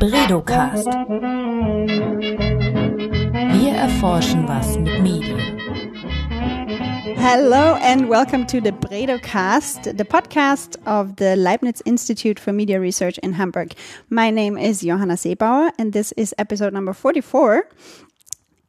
BredowCast. Wir erforschen was mit Medien. Hello and welcome to the BredowCast, the podcast of the Leibniz Institute for Media Research in Hamburg. My name is Johanna Sebauer and this is episode number 44.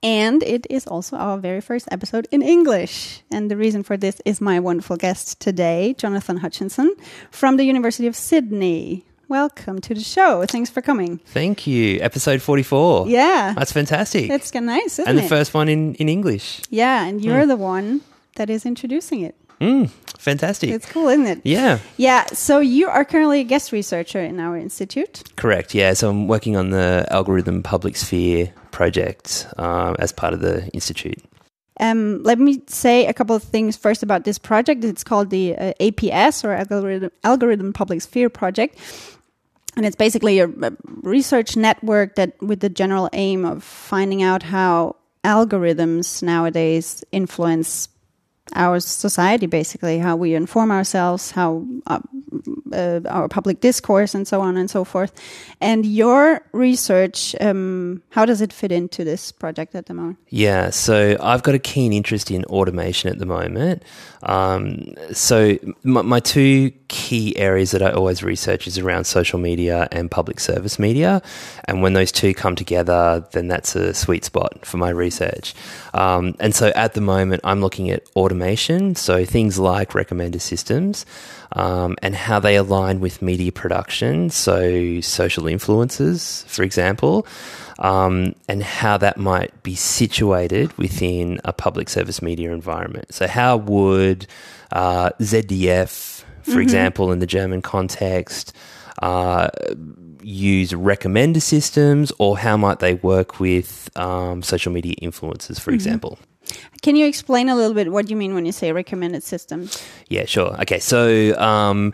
And it is also our very first episode in English. And the reason for this is my wonderful guest today, Jonathon Hutchinson from the University of Sydney. Welcome to the show. Thanks for coming. Thank you. Episode 44. Yeah. That's fantastic. It's nice, isn't and it? And the first one in, in English. yeah, and you're the one that is introducing it. Mm, fantastic. It's cool, isn't it? yeah, Yeah, so you are currently a guest researcher in our institute. correct. Yeah, so I'm working on the algorithm public sphere project um, as part of the institute. Um, let me say a couple of things first about this project. It's called the uh, APS or Algorithm, Algorithm Public Sphere Project. And it's basically a, a research network that with the general aim of finding out how algorithms nowadays influence our society, basically, how we inform ourselves, how uh, uh, our public discourse, and so on and so forth. And your research, um, how does it fit into this project at the moment? Yeah, so I've got a keen interest in automation at the moment. Um, so my, my two key areas that I always research is around social media and public service media, and when those two come together, then that's a sweet spot for my research. Um, and so at the moment, I'm looking at automation, so things like recommender systems. Um, and how they align with media production, so social influences, for example, um, and how that might be situated within a public service media environment. So, how would uh, ZDF, for example, in the German context, uh, use recommender systems, or how might they work with um, social media influencers, for example? Can you explain a little bit what you mean when you say recommended systems? Yeah, sure. Okay, so um,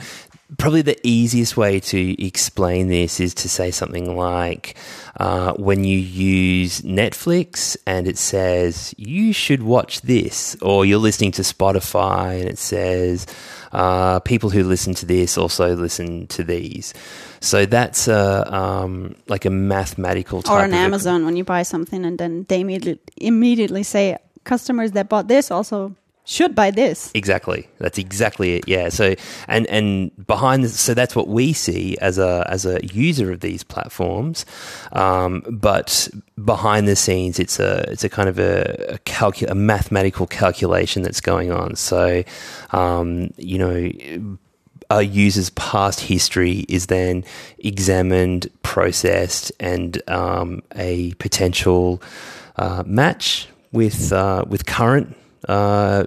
probably the easiest way to explain this is to say something like uh, when you use Netflix and it says you should watch this, or you're listening to Spotify and it says uh, people who listen to this also listen to these. So that's a um, like a mathematical Or on of a- Amazon when you buy something and then they immediately, immediately say customers that bought this also should buy this. Exactly. That's exactly it. Yeah. So and and behind this, so that's what we see as a as a user of these platforms. Um, but behind the scenes, it's a it's a kind of a a, calcu- a mathematical calculation that's going on. So um, you know. A user's past history is then examined, processed, and um, a potential uh, match with uh, with current uh,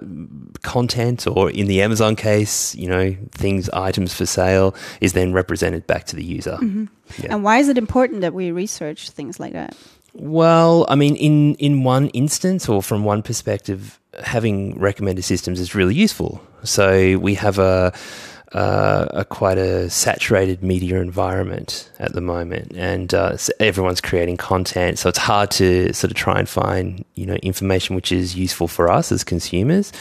content, or in the Amazon case, you know, things, items for sale, is then represented back to the user. Yeah. And why is it important that we research things like that? Well, I mean, in in one instance, or from one perspective, having recommender systems is really useful. So we have a uh, a quite a saturated media environment at the moment, and uh, so everyone's creating content. So it's hard to sort of try and find you know information which is useful for us as consumers,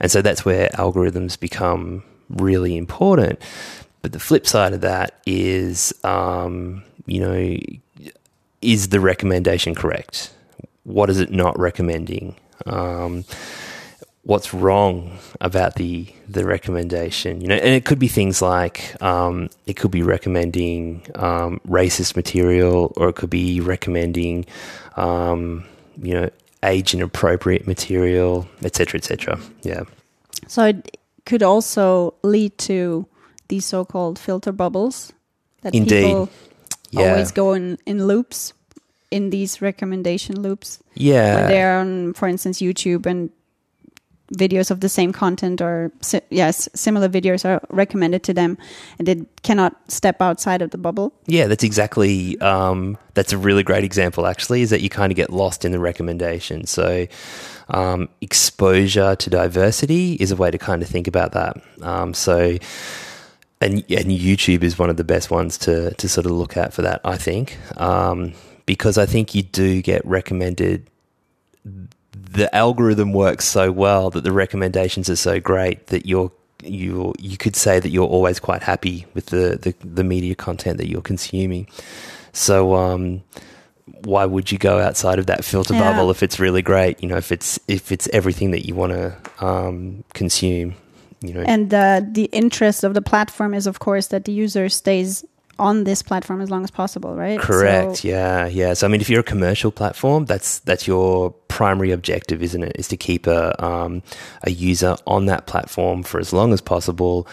and so that's where algorithms become really important. But the flip side of that is, um, you know, is the recommendation correct? What is it not recommending? Um, what's wrong about the the recommendation? You know, and it could be things like um, it could be recommending um, racist material, or it could be recommending, um, you know, age inappropriate material, etc., etc. Yeah. So it could also lead to these so-called filter bubbles that Indeed. people Yeah. always go in, in loops, in these recommendation loops. Yeah. when they're on, for instance, YouTube and videos of the same content or si- yes, similar videos are recommended to them, and they cannot step outside of the bubble. Yeah, that's exactly. Um, that's a really great example. Actually, is that you kind of get lost in the recommendation. So, um, exposure to diversity is a way to kind of think about that. Um, so, and and YouTube is one of the best ones to to sort of look at for that. I think um, because I think you do get recommended. The algorithm works so well that the recommendations are so great that you're you you could say that you're always quite happy with the, the, the media content that you're consuming. So um, why would you go outside of that filter Yeah. bubble if it's really great? You know, if it's if it's everything that you want to um, consume. You know, And uh, the interest of the platform is, of course, that the user stays on this platform as long as possible, right? Correct. So- yeah. Yeah. So I mean, if you're a commercial platform, that's that's your primary objective, isn't it? Is to keep a um, a user on that platform for as long as possible.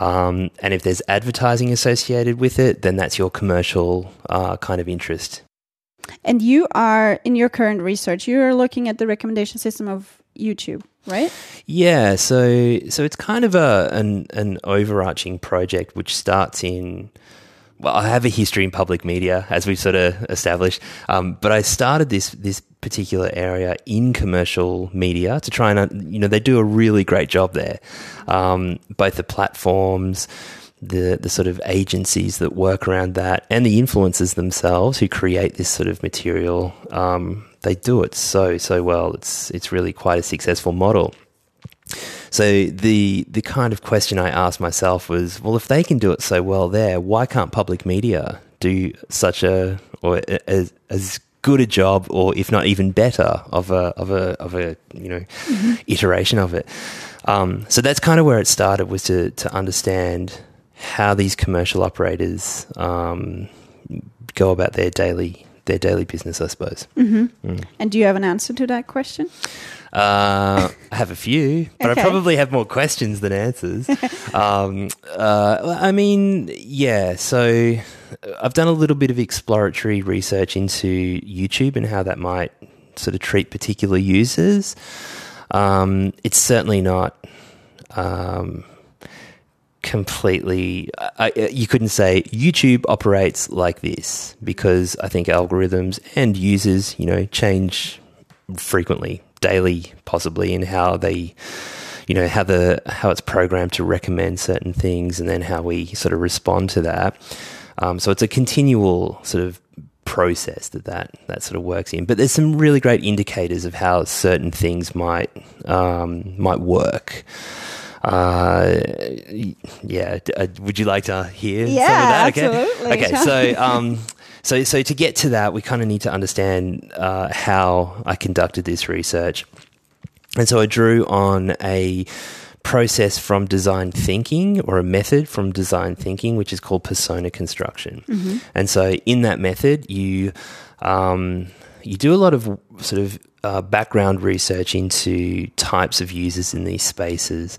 Um, and if there's advertising associated with it, then that's your commercial uh, kind of interest. And you are in your current research, you are looking at the recommendation system of YouTube, right? Yeah, so so it's kind of a an an overarching project which starts in. Well, I have a history in public media, as we've sort of established, um, but I started this this particular area in commercial media to try and uh, you know they do a really great job there, um, both the platforms. The, the sort of agencies that work around that and the influencers themselves who create this sort of material, um, they do it so so well. It's it's really quite a successful model. So the the kind of question I asked myself was, well, if they can do it so well there, why can't public media do such a or as as good a job, or if not even better, of a of a of a you know iteration of it? Um, so that's kind of where it started was to to understand how these commercial operators um, go about their daily their daily business, I suppose. And do you have an answer to that question? Uh, I have a few, but Okay. I probably have more questions than answers. um, uh, I mean, yeah. So I've done a little bit of exploratory research into YouTube and how that might sort of treat particular users. Um, it's certainly not. Um, completely I, you couldn't say youtube operates like this because i think algorithms and users you know change frequently daily possibly in how they you know how the how it's programmed to recommend certain things and then how we sort of respond to that um, so it's a continual sort of process that, that that sort of works in but there's some really great indicators of how certain things might um, might work uh, yeah. Uh, would you like to hear some of Yeah, that? Okay. absolutely. Okay. So, um, so, so to get to that, we kind of need to understand uh, how I conducted this research, and so I drew on a process from design thinking or a method from design thinking, which is called persona construction. And so, in that method, you um, you do a lot of sort of uh, background research into types of users in these spaces,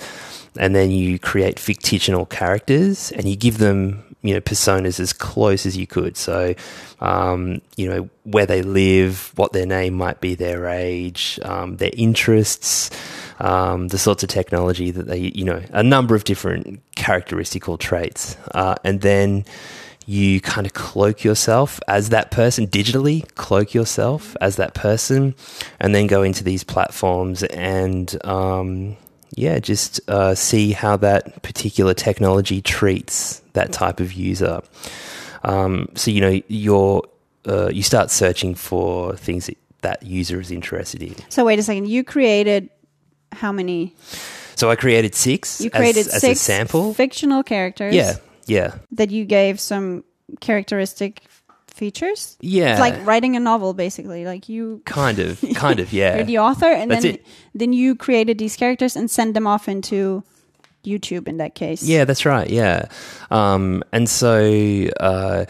and then you create fictional characters and you give them you know personas as close as you could. So, um, you know where they live, what their name might be, their age, um, their interests, um, the sorts of technology that they you know a number of different characteristical traits, uh, and then you kind of cloak yourself as that person digitally cloak yourself as that person and then go into these platforms and um, yeah just uh, see how that particular technology treats that type of user um, so you know you're uh, you start searching for things that that user is interested in So wait a second. You created how many? so i created six You created as, as six a sample fictional characters. yeah yeah That you gave some characteristic features. yeah It's like writing a novel, basically. Like you, kind of kind of yeah you're the author, and That's then it. then you created these characters and sent them off into YouTube. In that case, Yeah, that's right. Yeah, um, and so uh,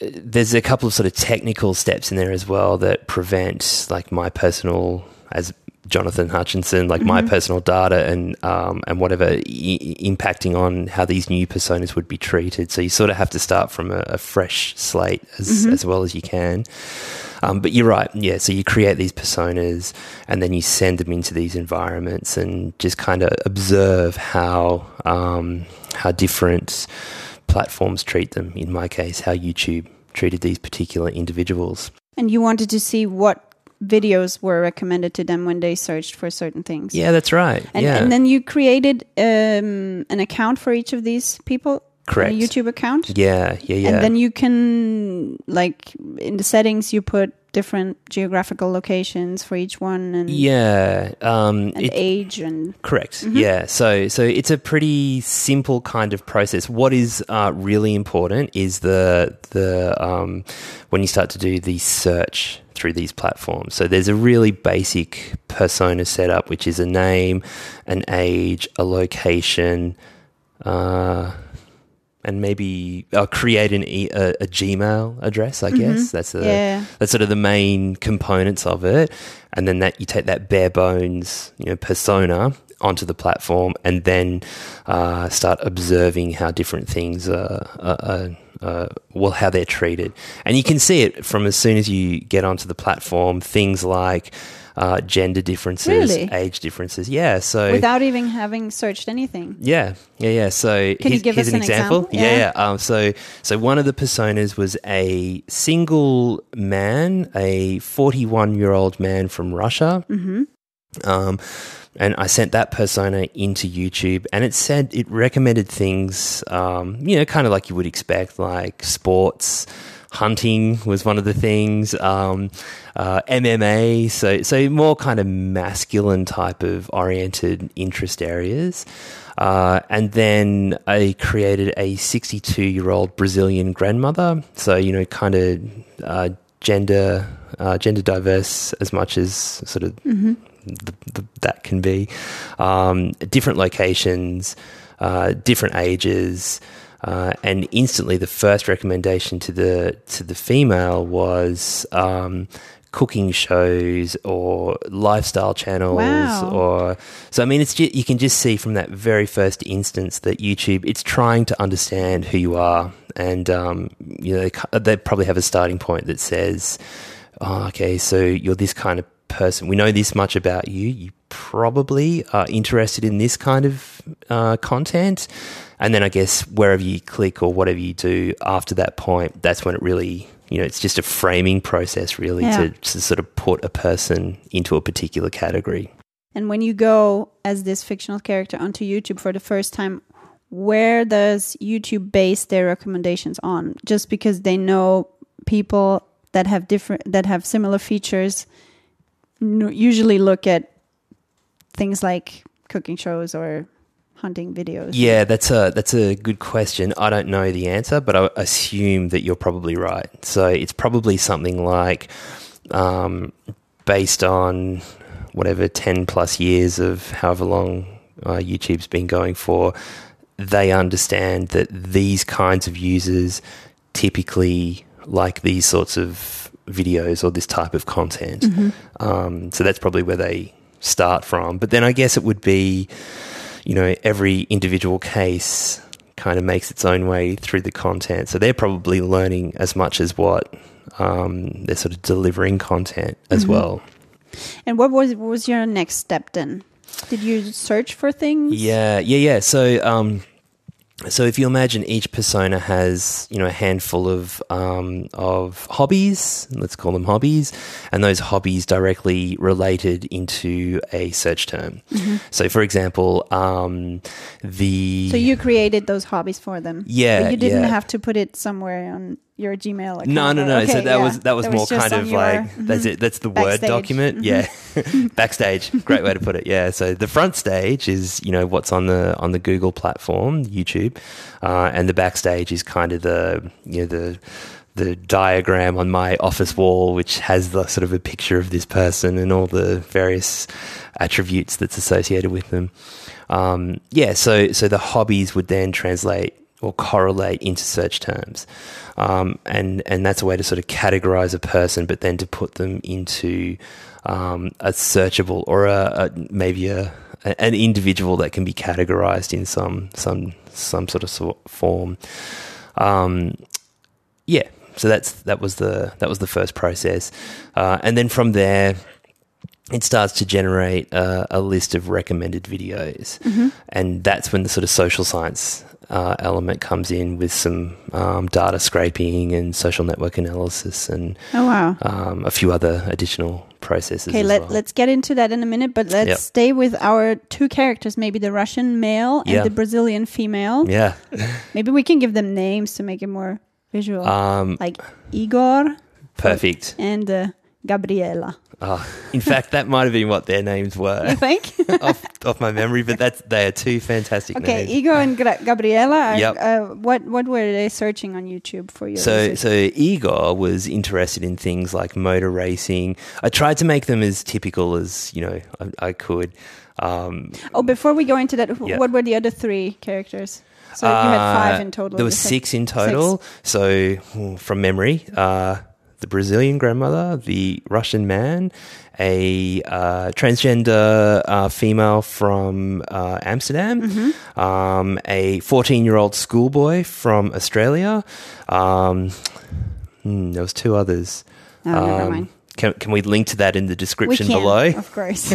there's a couple of sort of technical steps in there as well that prevent like my personal as Jonathon Hutchinson, like my personal data and um, and whatever I- impacting on how these new personas would be treated. So you sort of have to start from a, a fresh slate as as well as you can. Um, but you're right, yeah. So you create these personas, and then you send them into these environments, and just kind of observe how um, how different platforms treat them. In my case, how YouTube treated these particular individuals. and you wanted to see what videos were recommended to them when they searched for certain things. Yeah, that's right. And, yeah, and then you created um, an account for each of these people. Correct. a YouTube account. Yeah, yeah, yeah. And then you can like in the settings you put different geographical locations for each one and yeah, um, and it- age and Correct. Yeah. So so it's a pretty simple kind of process. What is uh, really important is the the um, when you start to do the search through these platforms. So there's a really basic persona setup, which is a name, an age, a location. Uh, and maybe uh, create an e- a, a Gmail address. I guess that's the Yeah. that's sort of the main components of it, and then that you take that bare bones, you know, persona onto the platform, and then uh, start observing how different things are, are, are uh, well, how they're treated, and you can see it from as soon as you get onto the platform. Things like uh, gender differences, Really? age differences, yeah. So without even having searched anything. yeah, yeah, yeah. So Can you give us an, an example. example? Yeah, Yeah. yeah. Um, so so one of the personas was a single man, a 41 year old man from Russia. Mm-hmm. Um, and I sent that persona into YouTube, and it said it recommended things, um, you know, kind of like you would expect, like sports. Hunting was one of the things. Um, uh, MMA, so so more kind of masculine type of oriented interest areas. Uh, and then I created a 62 year old Brazilian grandmother. So, you know, kind of uh, gender, uh, gender diverse as much as sort of the, the, that can be. Um, different locations, uh, different ages. Uh, and instantly, the first recommendation to the to the female was um, cooking shows or lifestyle channels Wow. or so. I mean, it's ju- you can just see from that very first instance that YouTube it's trying to understand who you are, and um, you know they, they probably have a starting point that says, oh, "Okay, so you're this kind of person. We know this much about you. You probably are interested in this kind of uh, content." And then I guess wherever you click or whatever you do after that point, that's when it really, you know, it's just a framing process really Yeah. to, to sort of put a person into a particular category. And when you go as this fictional character onto YouTube for the first time, where does YouTube base their recommendations on? Just because they know people that have different that have similar features usually look at things like cooking shows or hunting videos. Yeah, that's a that's a good question. I don't know the answer, but I assume that you're probably right. So it's probably something like um, based on whatever ten plus years of however long uh, YouTube's been going for. They understand that these kinds of users typically like these sorts of videos or this type of content. Um, so that's probably where they start from. But then I guess it would be you know, every individual case kind of makes its own way through the content. So they're probably learning as much as what um, they're sort of delivering content as well. And what was what was your next step then? Did you search for things? Yeah, yeah, yeah. So, um, so if you imagine each persona has, you know, a handful of um, of hobbies, let's call them hobbies, and those hobbies directly related into a search term. So, for example, um, the So you created those hobbies for them. Yeah, But you didn't yeah. have to put it somewhere on your Gmail account. No, no, no. so that yeah. was that was more kind of like that's it. That's the word Backstage. document. Yeah, backstage. Great way to put it. Yeah. So the front stage is you know what's on the on the Google platform, YouTube, uh, and the backstage is kind of the you know the the diagram on my office wall, which has the sort of a picture of this person and all the various attributes that's associated with them. Um, yeah. So so the hobbies would then translate or correlate into search terms. Um, and, and that's a way to sort of categorize a person, but then to put them into um, a searchable or a, a maybe a, an individual that can be categorized in some some some sort of form. Um, yeah, so that's that was the that was the first process, uh, and then from there, it starts to generate uh, a list of recommended videos, and that's when the sort of social science uh, element comes in with some um, data scraping and social network analysis and Oh wow. um, a few other additional processes. Okay, let, well. let's get into that in a minute, but let's Yep. stay with our two characters, maybe the Russian male and Yeah. the Brazilian female. yeah. Maybe we can give them names to make it more visual. Um, like Igor perfect. and uh, Gabriela. Oh, in fact, that might have been what their names were. You were think? off, off my memory, but that's they are two fantastic okay, names. Okay, Igor and Gra- Gabriela. Are, Yep. uh, what what were they searching on YouTube for your So, research? so Igor was interested in things like motor racing. I tried to make them as typical as you know I, I could. Um, oh, before we go into that, what were the other three characters? So you had five uh, in total. There you was six in total. So, hmm, from memory, uh, the Brazilian grandmother, the Russian man, a uh, transgender uh, female from uh, Amsterdam, Mm-hmm. um, a 14 year old schoolboy from Australia. Um, hmm, there was two others. Oh, never Um, mind. Can, can we link to that in the description can, below? of course.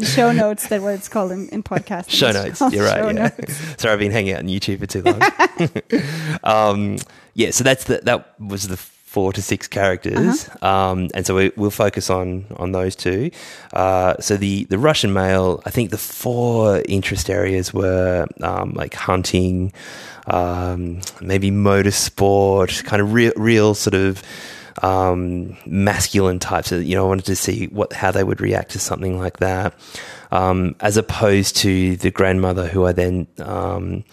show notes, that what it's called in, in podcasting. Show notes. You're right. Yeah. notes. Sorry, I've been hanging out on YouTube for too long. um, yeah, so that's the, that was the four to six characters, Uh-huh. um, and so we, we'll focus on on those two. Uh, so the the Russian male, I think the four interest areas were um, like hunting, um, maybe motorsport, kind of real real sort of um, masculine types. You know, I wanted to see what how they would react to something like that, um, as opposed to the grandmother who I then. Um,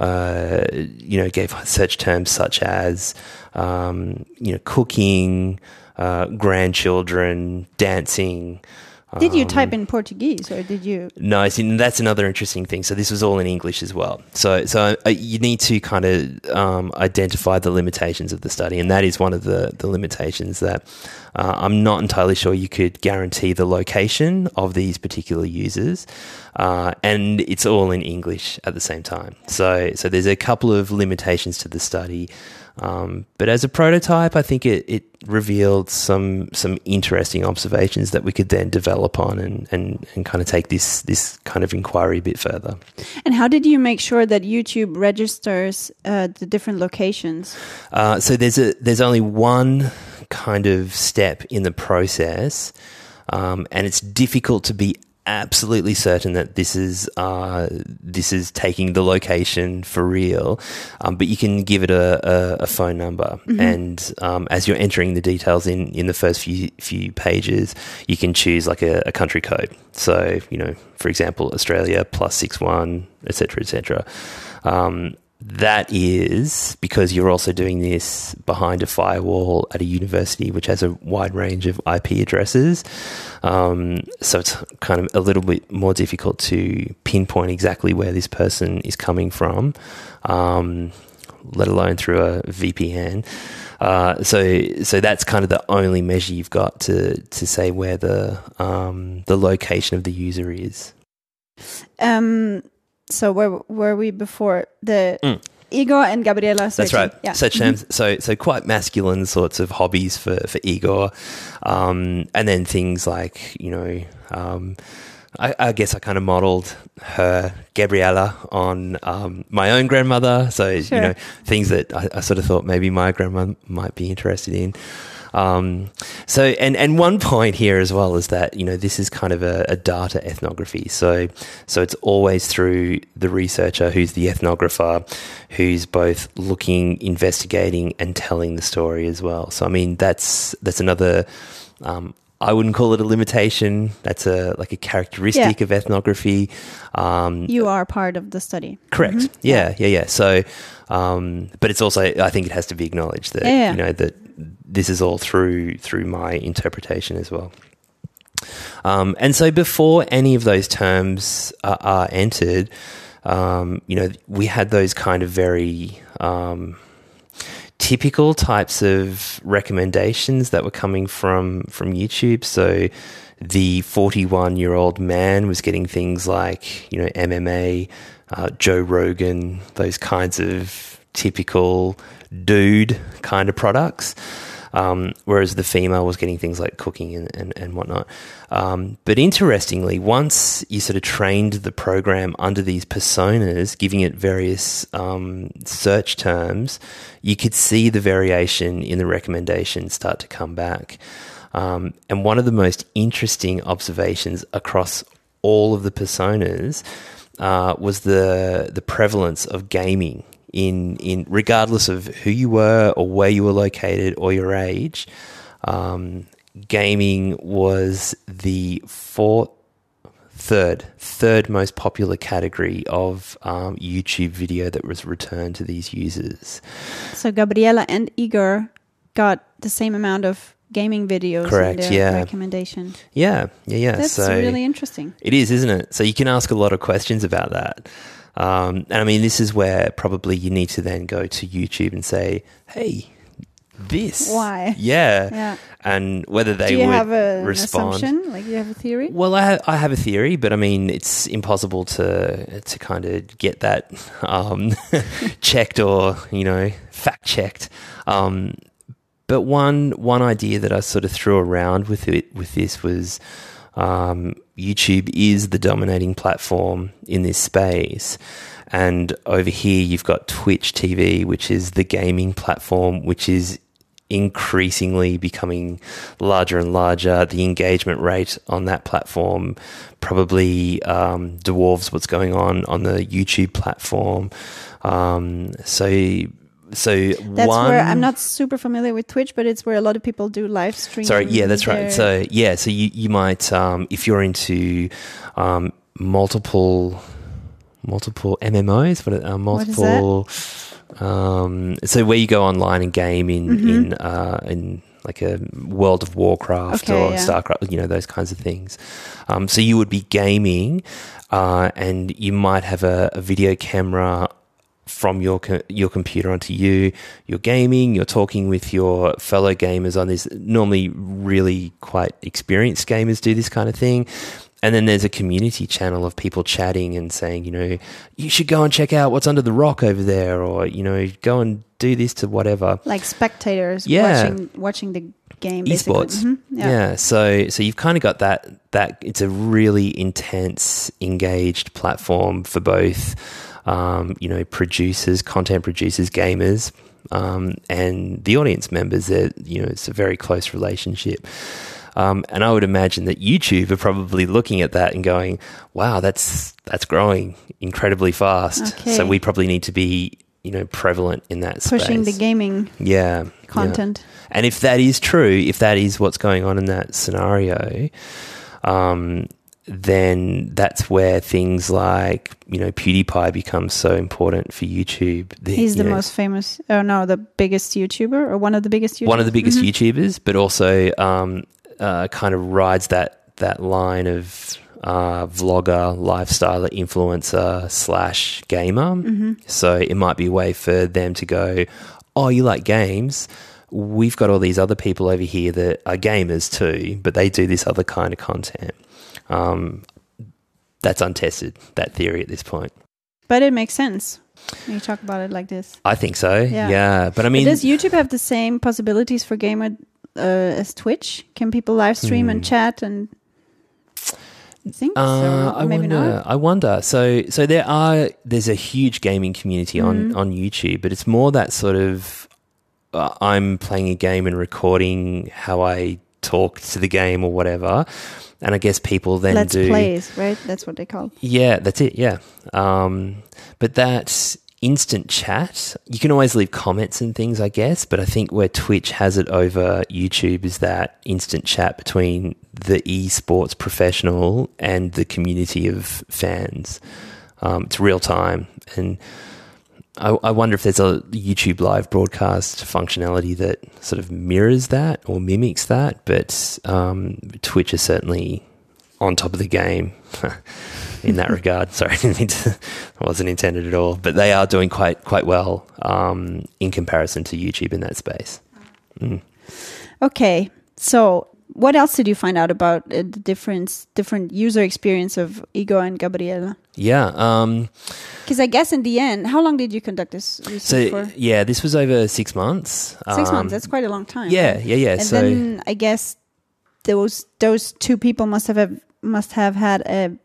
uh, you know, gave search terms such as, um, you know, cooking, uh, grandchildren, dancing. Did you um, type in Portuguese or did you? no, see, that's another interesting thing. So this was all in English as well. So, so uh, you need to kind of um, identify the limitations of the study, and that is one of the the limitations that uh, I'm not entirely sure you could guarantee the location of these particular users, uh, and it's all in English at the same time. So, so there's a couple of limitations to the study. Um, but as a prototype, I think it, it revealed some some interesting observations that we could then develop on and, and, and kind of take this this kind of inquiry a bit further. And how did you make sure that YouTube registers uh, the different locations? Uh, so there's a there's only one kind of step in the process, um, and it's difficult to be absolutely certain that this is uh, this is taking the location for real. Um, but you can give it a, a, a phone number, and um, as you're entering the details in in the first few few pages, you can choose like a, a country code. So you know, for example, Australia plus six one, etc., etc. Um, that is because you're also doing this behind a firewall at a university which has a wide range of IP addresses. Um, so it's kind of a little bit more difficult to pinpoint exactly where this person is coming from, um, let alone through a VPN. Uh, so, so that's kind of the only measure you've got to to say where the um, the location of the user is. Um, so where were we before the Mm. Igor and Gabriela? That's right. Yeah. Such terms, so so quite masculine sorts of hobbies for for Igor, um, and then things like you know, um, I, I guess I kind of modelled her Gabriela on um, my own grandmother. So Sure. you know, things that I, I sort of thought maybe my grandma might be interested in. Um, so, and, and one point here as well is that, you know, this is kind of a, a data ethnography. So, so it's always through the researcher who's the ethnographer, who's both looking, investigating and telling the story as well. So, I mean, that's, that's another, um, I wouldn't call it a limitation. That's a like a characteristic Yeah. of ethnography. Um, you are part of the study. Correct. Yeah, yeah, yeah. So, um, but it's also I think it has to be acknowledged that Yeah, yeah. you know that this is all through through my interpretation as well. Um, and so, before any of those terms are, are entered, um, you know, we had those kind of very um, typical types of recommendations that were coming from from YouTube. So the 41 year old man was getting things like you know MMA, uh, Joe Rogan, those kinds of typical dude kind of products. um, whereas the female was getting things like cooking and, and, and whatnot. Um, but interestingly, once you sort of trained the program under these personas, giving it various um, search terms, you could see the variation in the recommendations start to come back. Um, and one of the most interesting observations across all of the personas uh, was the the prevalence of gaming in in regardless of who you were or where you were located or your age. Um, gaming was the fourth, third, third most popular category of um, YouTube video that was returned to these users. So Gabriela and Igor got the same amount of gaming videos Correct, their yeah. recommendation. Yeah, yeah, yeah. That's so really interesting. It is, isn't it? So you can ask a lot of questions about that. Um, and I mean, this is where probably you need to then go to YouTube and say, hey, this. Why? Yeah. Yeah. And whether they Do you would have a, an respond. assumption? Like you have a theory? Well, I, ha- I have a theory, but I mean, it's impossible to to kind of get that um, checked or you know fact checked. Um, but one one idea that I sort of threw around with it with this was um, YouTube is the dominating platform in this space. And over here, you've got Twitch TV, which is the gaming platform, which is increasingly becoming larger and larger. The engagement rate on that platform probably um, dwarfs what's going on on the YouTube platform. Um, so, so That's one, where I'm not super familiar with Twitch, but it's where a lot of people do live streaming. Sorry, yeah, that's their- right. So yeah, so you you might um, if you're into um, multiple multiple MMOs, but uh, What is multiple. Um, so where you go online and game in Mm-hmm. in uh, in like a World of Warcraft Okay, or yeah. Starcraft, you know those kinds of things. Um, so you would be gaming, uh, and you might have a, a video camera from your co- your computer onto you. You're gaming. You're talking with your fellow gamers on this. Normally, really quite experienced gamers do this kind of thing. And then there's a community channel of people chatting and saying, you know, you should go and check out what's under the rock over there, or you know, go and do this to whatever like spectators Yeah. watching watching the game. Basically. esports. Mhm, Yeah. So so you've kind of got that that it's a really intense, engaged platform for both, um, you know, producers, content producers, gamers, um, and the audience members. That you know, it's a very close relationship. Um, and I would imagine that YouTube are probably looking at that and going, "Wow, that's that's growing incredibly fast." Okay. So we probably need to be, you know, prevalent in that Pushing the gaming yeah, yeah. content. And if that is true, if that is what's going on in that scenario, um, then that's where things like you know PewDiePie becomes so important for YouTube. The- He's you the know, most famous, oh no, the biggest YouTuber or one of the biggest YouTubers. one of the biggest Mhm. YouTubers, but also um, uh, kind of rides that that line of uh, vlogger, lifestyle influencer slash gamer. Mm-hmm. So it might be a way for them to go, oh, you like games? We've got all these other people over here that are gamers too, but they do this other kind of content. Um, that's untested, that theory at this point. But it makes sense when you talk about it like this. I think so. Yeah. Yeah. But I mean, does YouTube have the same possibilities for gamer uh, as Twitch? Can people live stream and Hmm. chat and? I think so. Uh, I Maybe wonder. not. I wonder. So, so there are. There's a huge gaming community on on YouTube, but it's more that sort of. Uh, I'm playing a game and recording how I talk to the game or whatever, and I guess people then Let's do. plays, right? That's what they call. Yeah, that's it. Yeah. Um, but that instant chat, you can always leave comments and things, I guess. But I think where Twitch has it over YouTube is that instant chat between the esports professional and the community of fans. Um, it's real time. And I, I wonder if there's a YouTube live broadcast functionality that sort of mirrors that or mimics that. But um, Twitch is certainly on top of the game in that regard. Sorry, I didn't mean to, that wasn't intended at all. But they are doing quite quite well um, in comparison to YouTube in that space. Mm. Okay, so what else did you find out about uh, the difference, different user experience of Igor and Gabriela? Yeah. Um, Because I guess in the end, how long did you conduct this research So for? yeah, this was over six months. Six Um, months. That's quite a long time. Yeah, yeah, yeah. And so then I guess those those two people must have have must have had a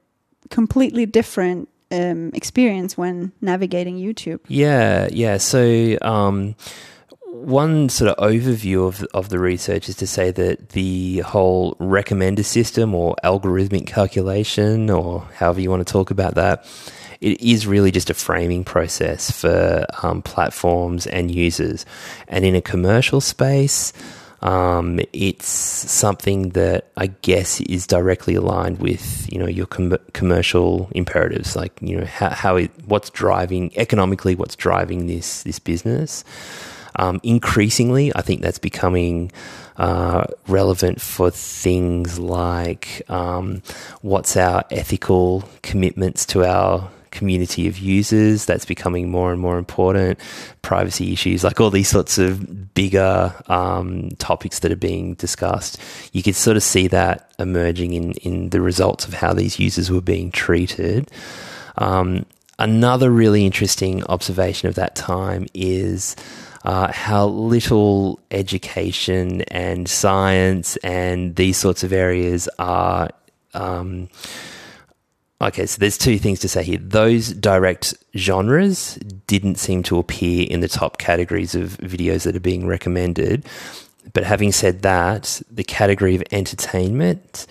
completely different um, experience when navigating YouTube. Yeah, yeah. So, um, one sort of overview of of the research is to say that the whole recommender system or algorithmic calculation, or however you want to talk about that, it is really just a framing process for um, platforms and users. And in a commercial space, um, it's something that I guess is directly aligned with you know your com- commercial imperatives, like you know how, how it, what's driving economically, what's driving this this business. Um, increasingly, I think that's becoming uh, relevant for things like um, what's our ethical commitments to our community of users. That's becoming more and more important. Privacy issues, like all these sorts of bigger um, topics that are being discussed, you could sort of see that emerging in in the results of how these users were being treated. Um, another really interesting observation of that time is uh, how little education and science and these sorts of areas are. Um, okay, so there's two things to say here. Those direct genres didn't seem to appear in the top categories of videos that are being recommended. But having said that, the category of entertainment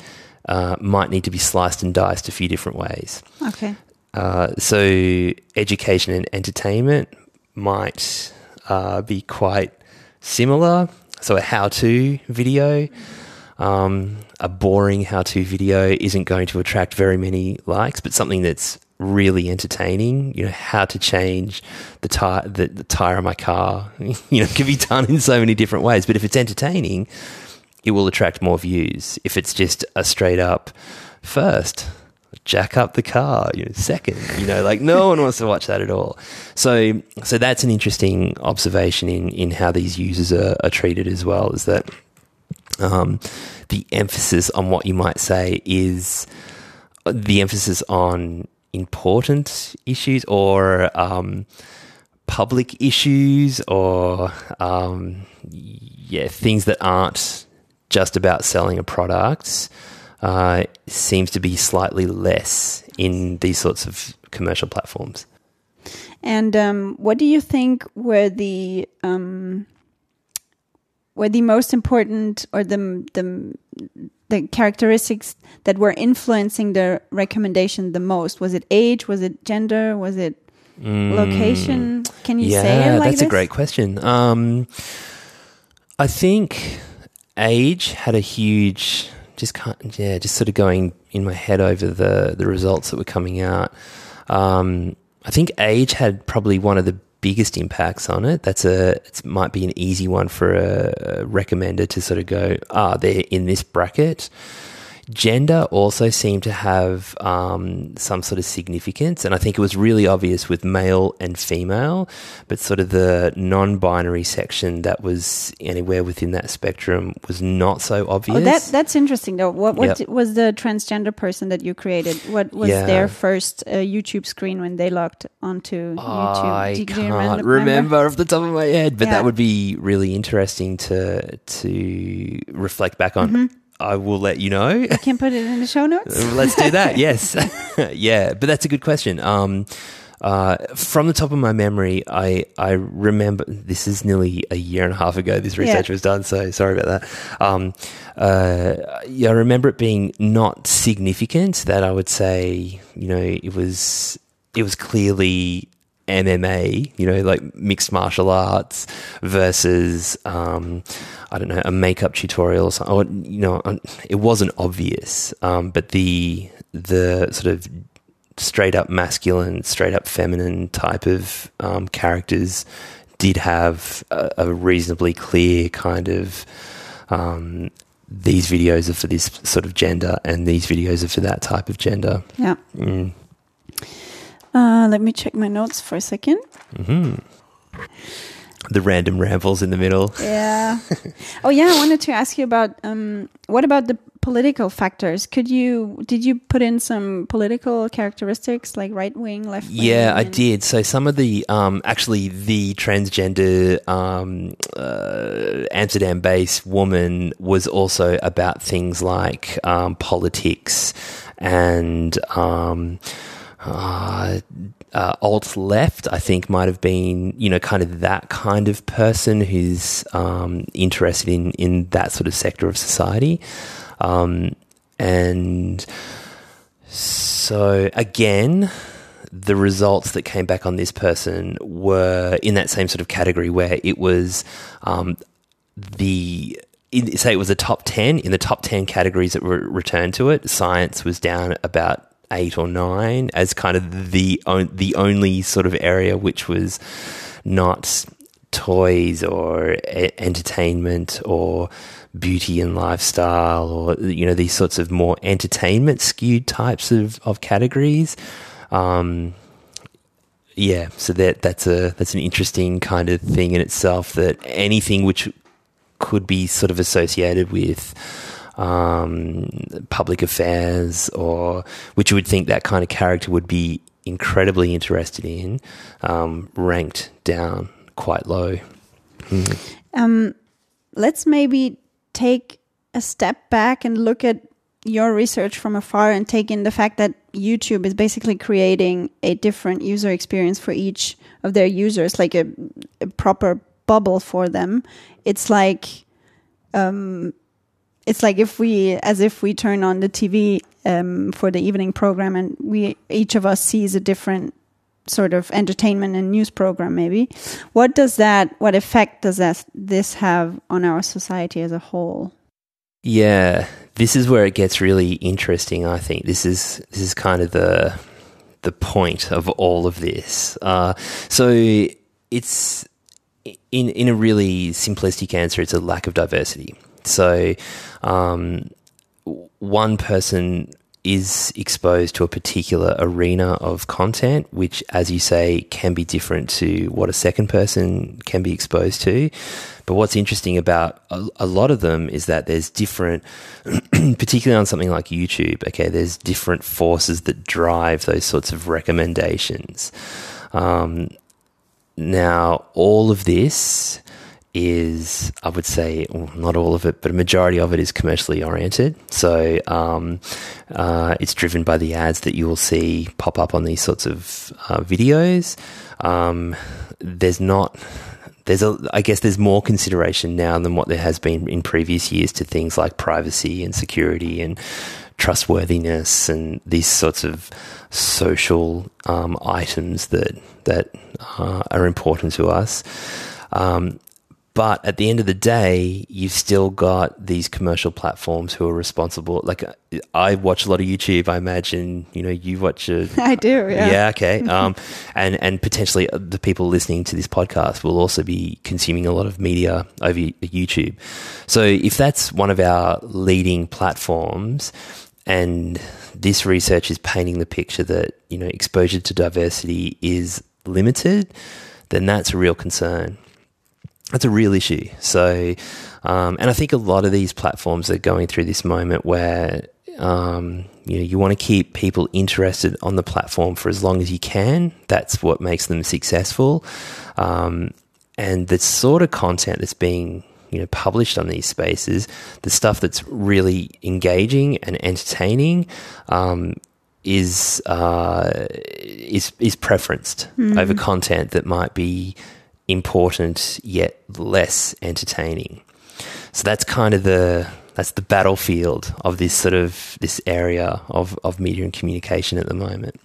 uh, might need to be sliced and diced a few different ways. Okay. Uh, so education and entertainment might uh, be quite similar. So a how-to video, um, a boring how-to video isn't going to attract very many likes, but something that's really entertaining, you know, how to change the tire, the, the tire of my car, you know, can be done in so many different ways. But if it's entertaining, it will attract more views. If it's just a straight up first, jack up the car, you know, second, you know, like no one wants to watch that at all. So, so that's an interesting observation in in how these users are, are treated as well. Is that um, the emphasis on what you might say is the emphasis on important issues or um, public issues or um, yeah things that aren't just about selling a product uh, seems to be slightly less in these sorts of commercial platforms. And um, what do you think were the um, were the most important or the the the characteristics that were influencing the recommendation the most? Was it age? Was it gender? Was it location? Can you Mm. yeah, say it like that's a great question. Um, I think age had a huge, just can't, yeah, just sort of going in my head over the the results that were coming out. Um, I think age had probably one of the biggest impacts on it. That's a it might be an easy one for a, a recommender to sort of go, ah, they're in this bracket. Gender also seemed to have um, some sort of significance, and I think it was really obvious with male and female, but sort of the non binary section that was anywhere within that spectrum was not so obvious. Oh, that that's interesting though. What what Yep. was the transgender person that you created? What was Yeah. their first uh, YouTube screen when they logged onto YouTube? I Do you- do you can't remember- remember off the top of my head, but Yeah. that would be really interesting to to reflect back on. Mm-hmm. I will let you know. You can put it in the show notes. Let's do that. Yes, yeah, but that's a good question. Um, uh, from the top of my memory, I I remember this is nearly a year and a half ago. This research Yeah. was done, so sorry about that. Um, uh, yeah, I remember it being not significant. That I would say, you know, it was it was clearly MMA, you know, like mixed martial arts versus, um, I don't know, a makeup tutorial or you know, it wasn't obvious, um, but the the sort of straight up masculine, straight up feminine type of um, characters did have a, a reasonably clear kind of. Um, these videos are for this sort of gender, and these videos are for that type of gender. Yeah. Mm. Uh, let me check my notes for a second. The random rambles in the middle. Yeah. oh yeah, I wanted to ask you about um, what about the political factors. Could you did you put in some political characteristics like right wing, left wing? Yeah, I did. So some of the um, actually the transgender um, uh, Amsterdam-based woman was also about things like um, politics and um, uh, uh, alt left. I think might have been you know kind of that kind of person who's um, interested in in that sort of sector of society, um, and so again the results that came back on this person were in that same sort of category where it was um, the say it was a top 10 in the top 10 categories that were returned to it science was down about eight or nine as kind of the the only sort of area which was not toys or entertainment or beauty and lifestyle or you know these sorts of more entertainment skewed types of, of categories um, yeah, so that that's a that's an interesting kind of thing in itself. That anything which could be sort of associated with um, public affairs, or which you would think that kind of character would be incredibly interested in, um, ranked down quite low. Um, let's maybe take a step back and look at your research from afar and take in the fact that YouTube is basically creating a different user experience for each of their users, like a, a proper bubble for them. It's like, um, it's like if we, as if we turn on the TV um, for the evening program, and we each of us sees a different sort of entertainment and news program. Maybe, what does that? What effect does that this have on our society as a whole? Yeah, this is where it gets really interesting. I think this is this is kind of the the point of all of this. Uh, so it's in in a really simplistic answer, it's a lack of diversity. So um, one person is exposed to a particular arena of content, which, as you say, can be different to what a second person can be exposed to. But what's interesting about a, a lot of them is that there's different, particularly on something like YouTube, okay, there's different forces that drive those sorts of recommendations. Um, now, all of this is, I would say, well, not all of it, but a majority of it is commercially oriented. So um, uh, it's driven by the ads that you will see pop up on these sorts of uh, videos. Um, there's not. There's a, I guess there's more consideration now than what there has been in previous years to things like privacy and security and trustworthiness and these sorts of social um, items that that uh, are important to us. Um, but at the end of the day, you've still got these commercial platforms who are responsible. Like I watch a lot of YouTube. I imagine you know you watch a I do, yeah. yeah, okay. Um, and and potentially the people listening to this podcast will also be consuming a lot of media over YouTube. So if that's one of our leading platforms, and this research is painting the picture that you know exposure to diversity is limited, then that's a real concern. That's a real issue. So, um, and I think a lot of these platforms are going through this moment where um, you know you want to keep people interested on the platform for as long as you can. That's what makes them successful. Um, and the sort of content that's being you know published on these spaces, the stuff that's really engaging and entertaining. Um, is uh, is is preferenced over content that might be important yet less entertaining. So that's kind of the that's the battlefield of this sort of this area of, of media and communication at the moment.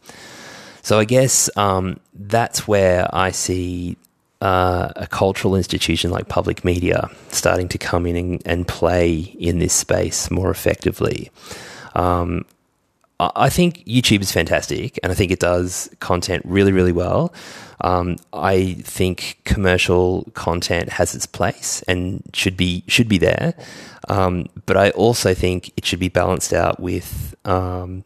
So I guess um, that's where I see uh, a cultural institution like public media starting to come in and, and play in this space more effectively. Um, I think YouTube is fantastic, and I think it does content really, really well. Um, I think commercial content has its place and should be should be there, um, but I also think it should be balanced out with um,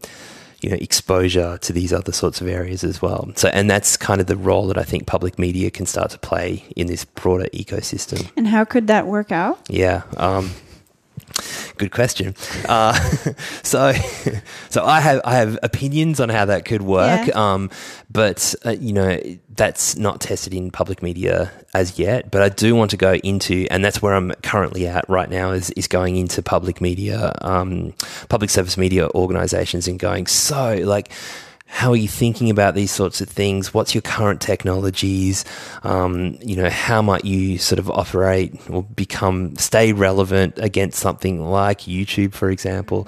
you know exposure to these other sorts of areas as well. So, and that's kind of the role that I think public media can start to play in this broader ecosystem. And how could that work out? Yeah. Good question. Uh, so, so I have I have opinions on how that could work, Yeah. um, but uh, you know that's not tested in public media as yet. But I do want to go into, and that's where I'm currently at right now is is going into public media, um, public service media organisations, and going so like how are you thinking about these sorts of things? What's your current technologies? Um, you know, how might you sort of operate or become stay relevant against something like YouTube, for example?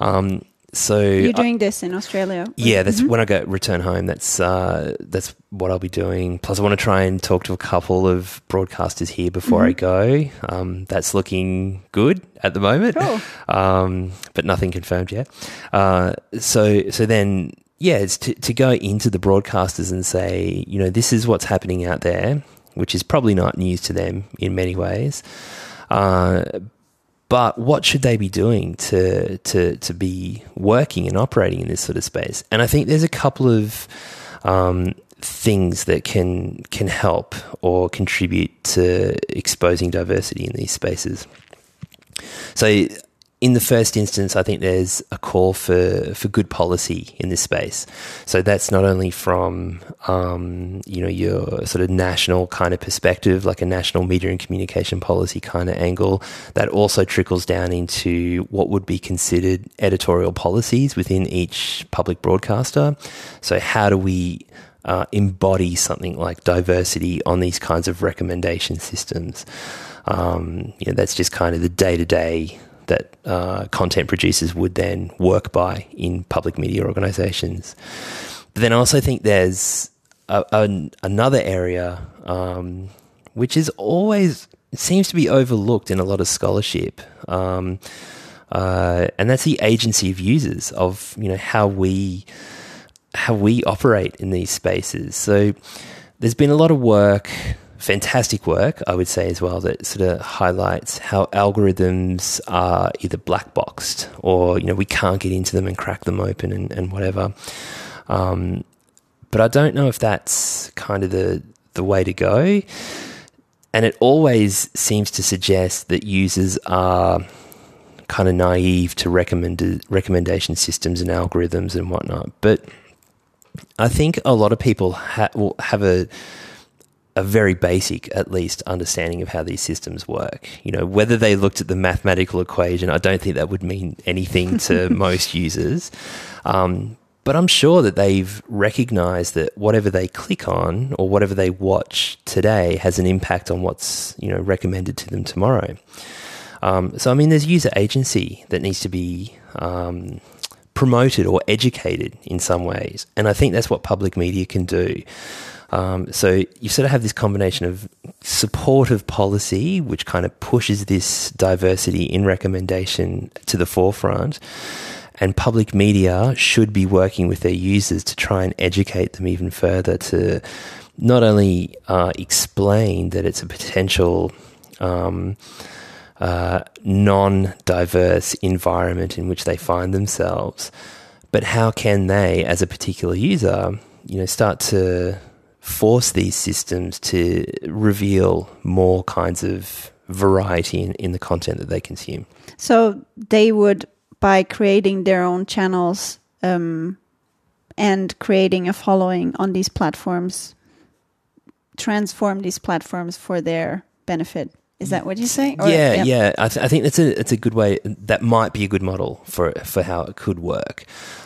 Um, so You're I- doing this in Australia. yeah, that's when I go return home. That's uh, that's what I'll be doing. Plus, I want to try and talk to a couple of broadcasters here before I go. Um, that's looking good at the moment, Cool. um, but nothing confirmed yet. Uh, so so then, yeah, it's to to go into the broadcasters and say, you know, this is what's happening out there, which is probably not news to them in many ways. Uh, but what should they be doing to to to be working and operating in this sort of space? And I think there's a couple of um, things that can can help or contribute to exposing diversity in these spaces. So, in the first instance, I think there's a call for, for good policy in this space. So that's not only from um, you know your sort of national kind of perspective, like a national media and communication policy kind of angle. That also trickles down into what would be considered editorial policies within each public broadcaster. So how do we uh, embody something like diversity on these kinds of recommendation systems? Um, you know, that's just kind of the day to day that uh, content producers would then work by in public media organizations. But then I also think there's a, an, another area um, which is always seems to be overlooked in a lot of scholarship. Um, uh, and that's the agency of users of you know how we how we operate in these spaces. So there's been a lot of work, fantastic work, I would say as well, that sort of highlights how algorithms are either black boxed or you know we can't get into them and crack them open and, and whatever. Um, but I don't know if that's kind of the the way to go. And it always seems to suggest that users are kind of naive to recommend recommendation systems and algorithms and whatnot. But I think a lot of people ha- will have a a very basic, at least, understanding of how these systems work. You know, whether they looked at the mathematical equation, I don't think that would mean anything to most users. Um, but I'm sure that they've recognized that whatever they click on or whatever they watch today has an impact on what's you know recommended to them tomorrow. Um, so I mean, there's user agency that needs to be um, promoted or educated in some ways, and I think that's what public media can do. Um, so you sort of have this combination of supportive policy, which kind of pushes this diversity in recommendation to the forefront, and public media should be working with their users to try and educate them even further to not only uh, explain that it's a potential um, uh, non-diverse environment in which they find themselves, but how can they, as a particular user, you know, start to force these systems to reveal more kinds of variety in, in the content that they consume? So they would, by creating their own channels um, and creating a following on these platforms, transform these platforms for their benefit. Is that what you say? Or- yeah, yeah. I, th- I think that's a it's a good way. That might be a good model for for how it could work.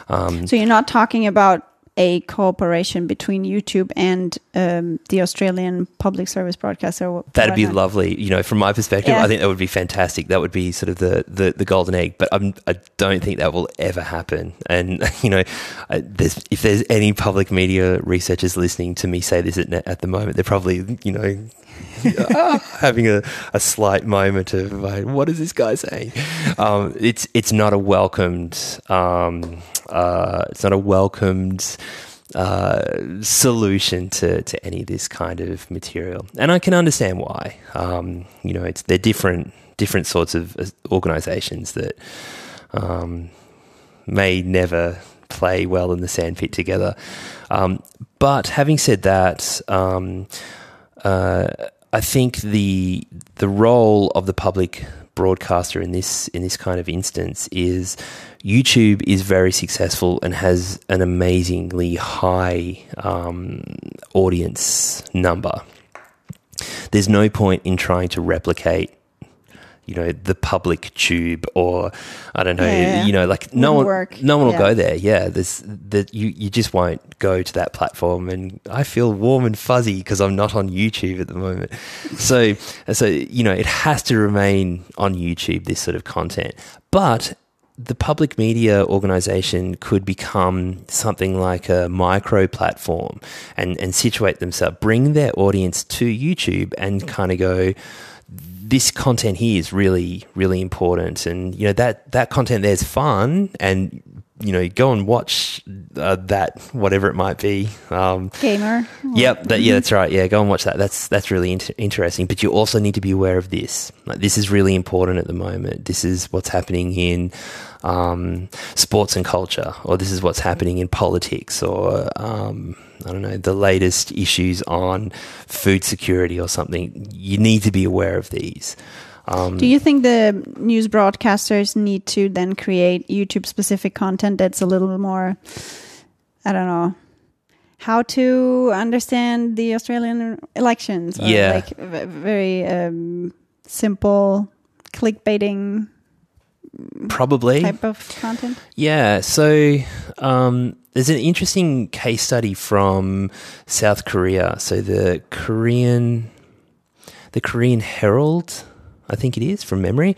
Um, So you're not talking about a cooperation between YouTube and um, the Australian public service broadcaster. That'd be lovely. You know, from my perspective, Yeah. I think that would be fantastic. That would be sort of the, the, the golden egg. But I'm, I don't think that will ever happen. And, you know, I, there's, if there's any public media researchers listening to me say this at, at the moment, they're probably, you know, having a, a slight moment of like, what is this guy saying? Um, it's it's not a welcomed um, uh, it's not a welcomed uh, solution to, to any of this kind of material, and I can understand why. Um, you know, it's they're different different sorts of uh, organisations that um, may never play well in the sandpit together. Um, but having said that, um, uh, I think the the role of the public broadcaster in this in this kind of instance is YouTube is very successful and has an amazingly high um, audience number. There's no point in trying to replicate you know the public tube or I don't know Yeah, yeah. you know like no Wouldn't one work. no one will go there. Yeah there's that you you just won't go to that platform. And I feel warm and fuzzy because I'm not on YouTube at the moment. So so you know it has to remain on YouTube this sort of content. But the public media organization could become something like a micro platform and, and situate themselves, bring their audience to YouTube and kind of go, this content here is really, really important. And, you know, that, that content there's fun and, you know, go and watch uh, that, whatever it might be. Um, Gamer. Yep, that, yeah, that's right. Yeah, go and watch that. That's that's really int- interesting. But you also need to be aware of this. Like, this is really important at the moment. This is what's happening in um, sports and culture, or this is what's happening in politics, or um, I don't know, the latest issues on food security or something. You need to be aware of these. Um, Do you think the news broadcasters need to then create YouTube specific content that's a little more, I don't know, how to understand the Australian elections? Yeah. Like very um, simple clickbaiting probably. type of content? Yeah, so um, there's an interesting case study from South Korea. So the Korean, the Korean Herald, I think it is from memory.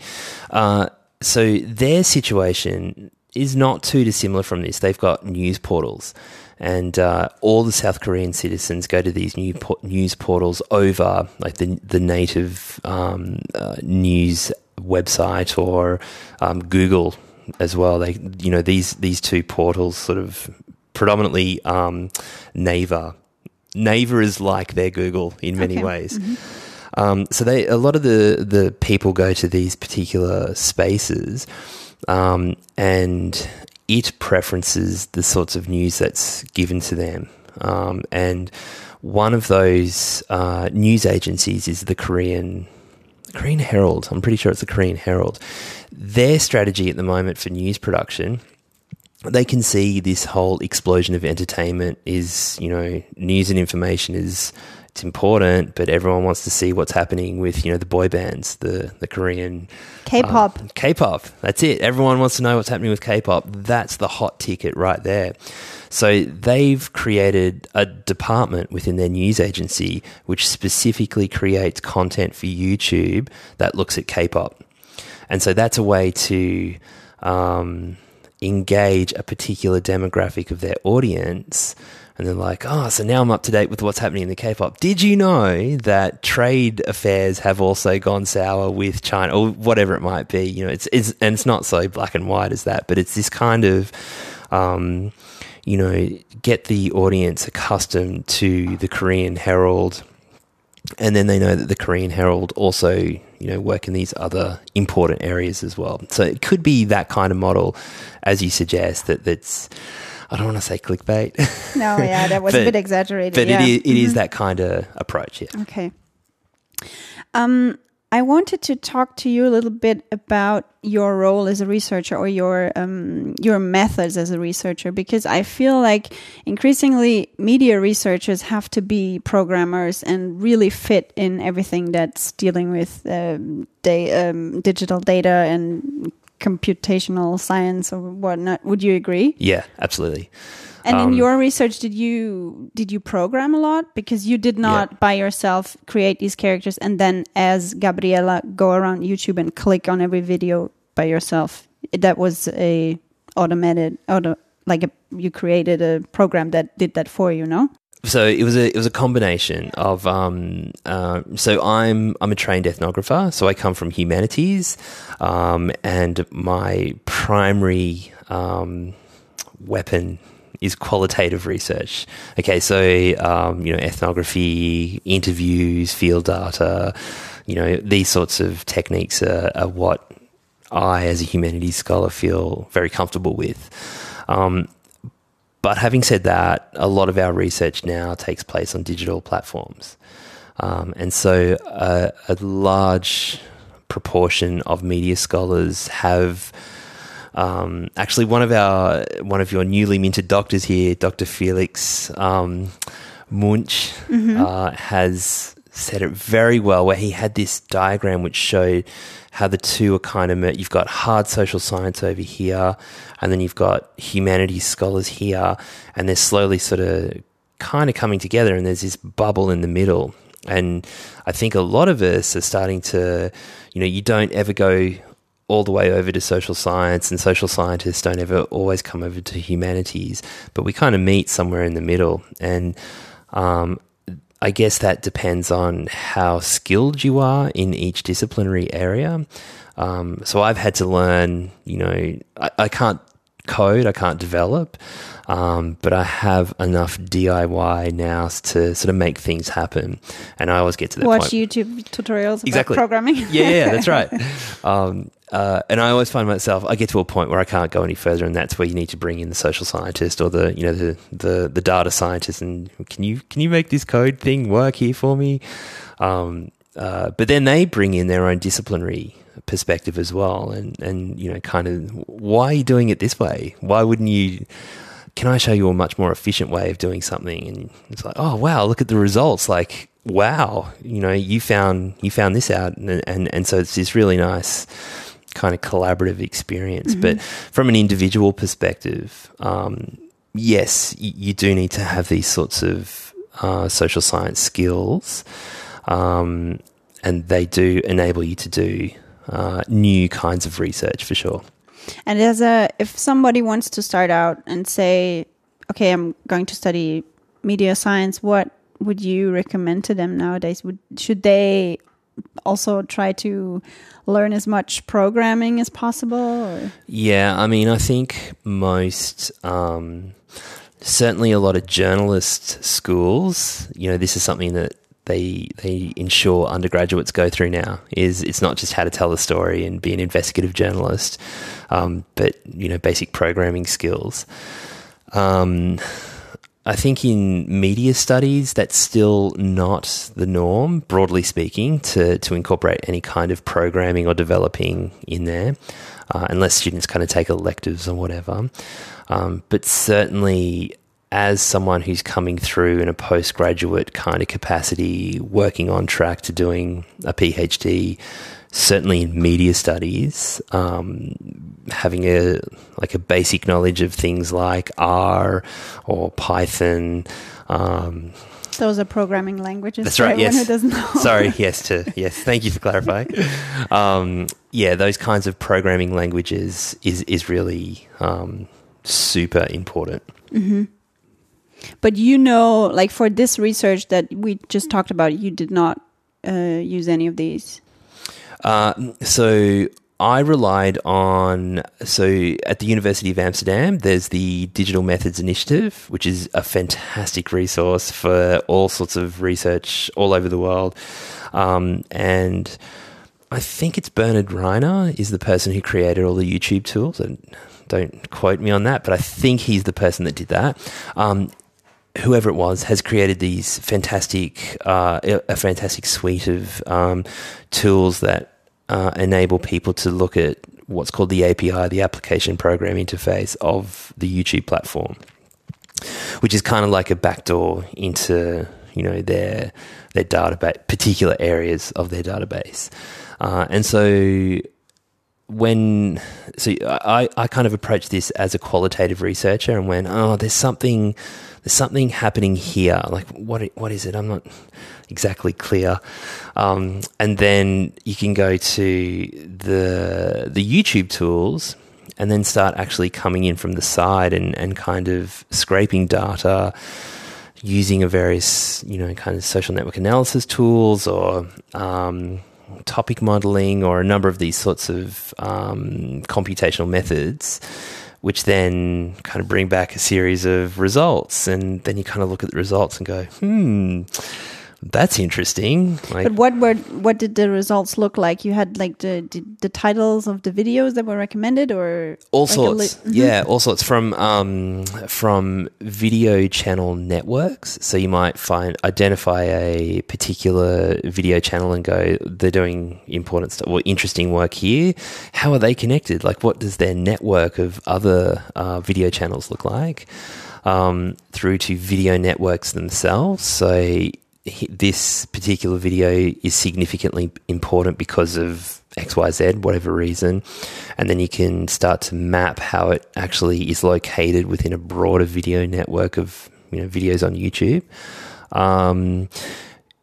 Uh, so their situation is not too dissimilar from this. They've got news portals. And uh, all the South Korean citizens go to these new po- news portals over like the the native um, uh, news website or um, Google as well. They, you know, these these two portals sort of predominantly um, Naver. Naver is like their Google in many Okay. ways. Um, so they a lot of the the people go to these particular spaces, um, and it preferences the sorts of news that's given to them. Um, and one of those uh, news agencies is the Korean Korean Herald. I'm pretty sure it's the Korean Herald. Their strategy at the moment for news production, they can see this whole explosion of entertainment is, you know, news and information is it's important, but everyone wants to see what's happening with, you know, the boy bands, the the Korean K-pop. um, K-pop. That's it. Everyone wants to know what's happening with K-pop. That's the hot ticket right there. So they've created a department within their news agency which specifically creates content for YouTube that looks at K-pop. And so that's a way to um, engage a particular demographic of their audience. And they're like, oh, so now I'm up to date with what's happening in the K-pop. Did you know that trade affairs have also gone sour with China, or whatever it might be? You know, it's, it's and it's not so black and white as that, but it's this kind of, um, you know, get the audience accustomed to the Korean Herald, and then they know that the Korean Herald also, you know, work in these other important areas as well. So it could be that kind of model, as you suggest. That that's, I don't want to say clickbait, No, yeah, that was a bit exaggerated. but yeah. Mm-hmm. it is, it is that kind of approach. Yeah. Okay. Um, I wanted to talk to you a little bit about your role as a researcher or your um, your methods as a researcher because I feel like increasingly media researchers have to be programmers and really fit in everything that's dealing with um, um, digital data and computational science or whatnot. Would you agree? Yeah, absolutely. And in Um, your research, did you did you program a lot because you did not by yourself create these characters and then as Gabriela go around YouTube and click on every video by yourself? That was a automated auto like a, you created a program that did that for you, no? So it was a it was a combination of um, uh, so I'm I'm a trained ethnographer, so I come from humanities, um, and my primary um, weapon is qualitative research. Okay, so um, you know ethnography, interviews, field data, you know these sorts of techniques are, are what I, as a humanities scholar, feel very comfortable with. Um, but having said that, a lot of our research now takes place on digital platforms. Um, and so uh, a large proportion of media scholars have. Um, actually, one of our one of your newly minted doctors here, Dr. Felix um, Münch, uh, has said it very well. Where he had this diagram which showed how the two are kind of. You've got hard social science over here, and then you've got humanities scholars here, and they're slowly sort of kind of coming together, and there's this bubble in the middle. And I think a lot of us are starting to, you know, you don't ever go all the way over to social science, and social scientists don't ever always come over to humanities, but we kind of meet somewhere in the middle. And um, I guess that depends on how skilled you are in each disciplinary area. Um, so I've had to learn, you know, I, I can't code, I can't develop, um, but I have enough DIY now to sort of make things happen. And I always get to that Watch point. YouTube tutorials about Exactly. programming. Yeah, yeah, that's right. Um, uh, and I always find myself, I get to a point where I can't go any further, and that's where you need to bring in the social scientist or the, you know, the the, the data scientist, and can you can you make this code thing work here for me? Um, uh, but then they bring in their own disciplinary perspective as well, and and you know, kind of why are you doing it this way? Why wouldn't you? Can I show you a much more efficient way of doing something? And it's like, oh wow, look at the results! Like, wow, you know, you found you found this out, and and, and so it's this really nice kind of collaborative experience. But from an individual perspective, um, yes, you, you do need to have these sorts of uh, social science skills, um, and they do enable you to do uh, new kinds of research for sure. And as a, if somebody wants to start out and say, okay, I'm going to study media science, what would you recommend to them nowadays? Would should they also try to learn as much programming as possible? Or? Yeah, I mean, I think most, um, certainly a lot of journalist schools, you know, this is something that they they ensure undergraduates go through now. Is it's not just how to tell a story and be an investigative journalist, um, but you know, basic programming skills. Um, I think in media studies, that's still not the norm, broadly speaking, to, to incorporate any kind of programming or developing in there, uh, unless students kind of take electives or whatever. Um, but certainly, as someone who's coming through in a postgraduate kind of capacity, working on track to doing a PhD, certainly in media studies, um, having a like a basic knowledge of things like R or Python. Um, Those are programming languages. That's right, yes. Sorry, yes to yes. Thank you for clarifying. Um, yeah, those kinds of programming languages is is really um, super important. But you know, like for this research that we just talked about, you did not uh, use any of these. Uh, so I relied on so at the University of Amsterdam, there's the Digital Methods Initiative, which is a fantastic resource for all sorts of research all over the world, um, and I think it's Bernhard Rieder is the person who created all the YouTube tools, and don't quote me on that, but I think he's the person that did that. Um, whoever it was has created these fantastic, uh, a fantastic suite of um, tools that uh, enable people to look at what's called the API, the application program interface of the YouTube platform, which is kind of like a backdoor into you know their their database, particular areas of their database, uh, and so when so I, I kind of approached this as a qualitative researcher and went, oh, there's something there's something happening here. Like what what is it? I'm not exactly clear. Um, and then you can go to the the YouTube tools and then start actually coming in from the side and, and kind of scraping data using a various, you know, kind of social network analysis tools or um, topic modeling or a number of these sorts of um, computational methods, which then kind of bring back a series of results. And then you kind of look at the results and go, hmm, that's interesting. Like, But what were what did the results look like? You had like the the, the titles of the videos that were recommended, or all like a li- sorts, yeah, all sorts from um, from video channel networks. So you might find identify a particular video channel and go, they're doing important stuff or interesting work here. How are they connected? Like, what does their network of other uh, video channels look like? Um, through to video networks themselves. So this particular video is significantly important because of XYZ, whatever reason. And then you can start to map how it actually is located within a broader video network of you know videos on YouTube. Um,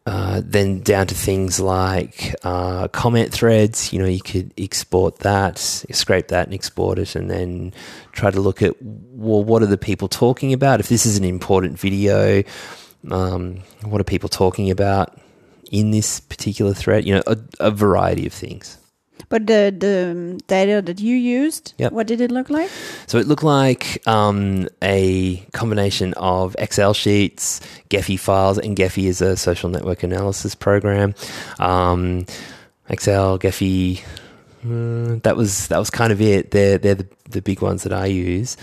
uh, then down to things like uh, comment threads. You know, you could export that, scrape that, and export it, and then try to look at well, what are the people talking about? If this is an important video, um, what are people talking about in this particular thread? You know, a, a variety of things. But the the data that you used, Yep. what did it look like? So it looked like um, a combination of Excel sheets, Gephi files, and Gephi is a social network analysis program. Um, Excel, Gephi, uh, that was that was kind of it. They're they're the, the big ones that I use.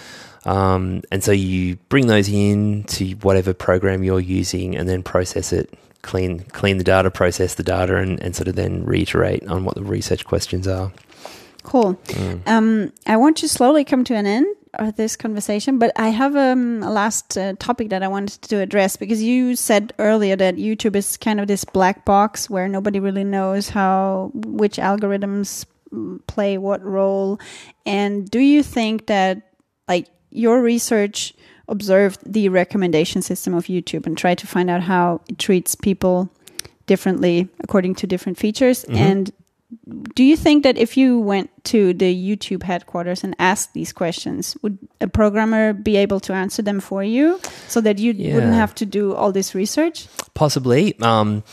Um, and so you bring those in to whatever program you're using, and then process it, clean clean the data, process the data, and, and sort of then reiterate on what the research questions are. Cool. Mm. Um, I want to slowly come to an end of this conversation, but I have um, a last uh, topic that I wanted to address because you said earlier that YouTube is kind of this black box where nobody really knows how which algorithms play what role. And do you think that like your research observed the recommendation system of YouTube and tried to find out how it treats people differently according to different features and do you think that if you went to the YouTube headquarters and asked these questions, would a programmer be able to answer them for you so that you wouldn't have to do all this research? Possibly. Um,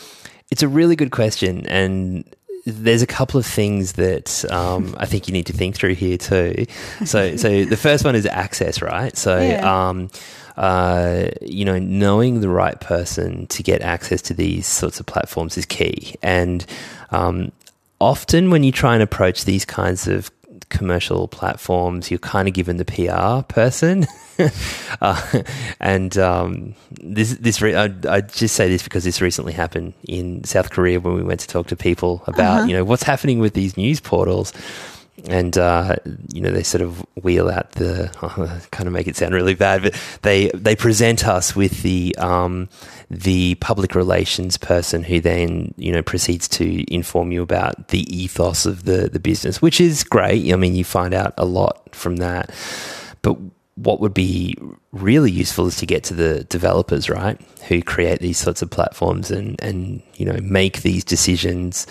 it's a really good question, and there's a couple of things that um, I think you need to think through here too. So, so the first one is access, right? So, Yeah. um, uh, you know, knowing the right person to get access to these sorts of platforms is key, and um, often when you try and approach these kinds of commercial platforms, you're kind of given the PR person. uh, and um, this, this re- I, I just say this because this recently happened in South Korea when we went to talk to people about, Uh-huh. you know, what's happening with these news portals. And uh, you know they sort of wheel out the kind of make it sound really bad, but they they present us with the um, the public relations person who then you know proceeds to inform you about the ethos of the the business, which is great. I mean, you find out a lot from that. But what would be really useful is to get to the developers, right, who create these sorts of platforms and and you know make these decisions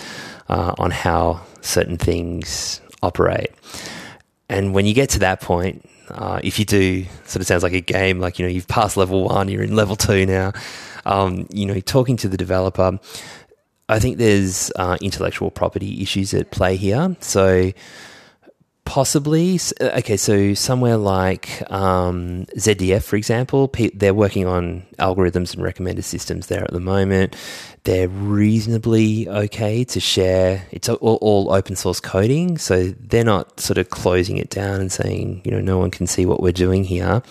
uh, on how certain things operate. And when you get to that point, uh, if you do, sort of sounds like a game, like, you know, you've passed level one, you're in level two now, um, you know, talking to the developer, I think there's uh, intellectual property issues at play here. So, possibly, uh, okay, so somewhere like um, ZDF, for example, they're working on algorithms and recommender systems there at the moment. They're reasonably okay to share. It's all, all open source coding, so they're not sort of closing it down and saying, you know, no one can see what we're doing here.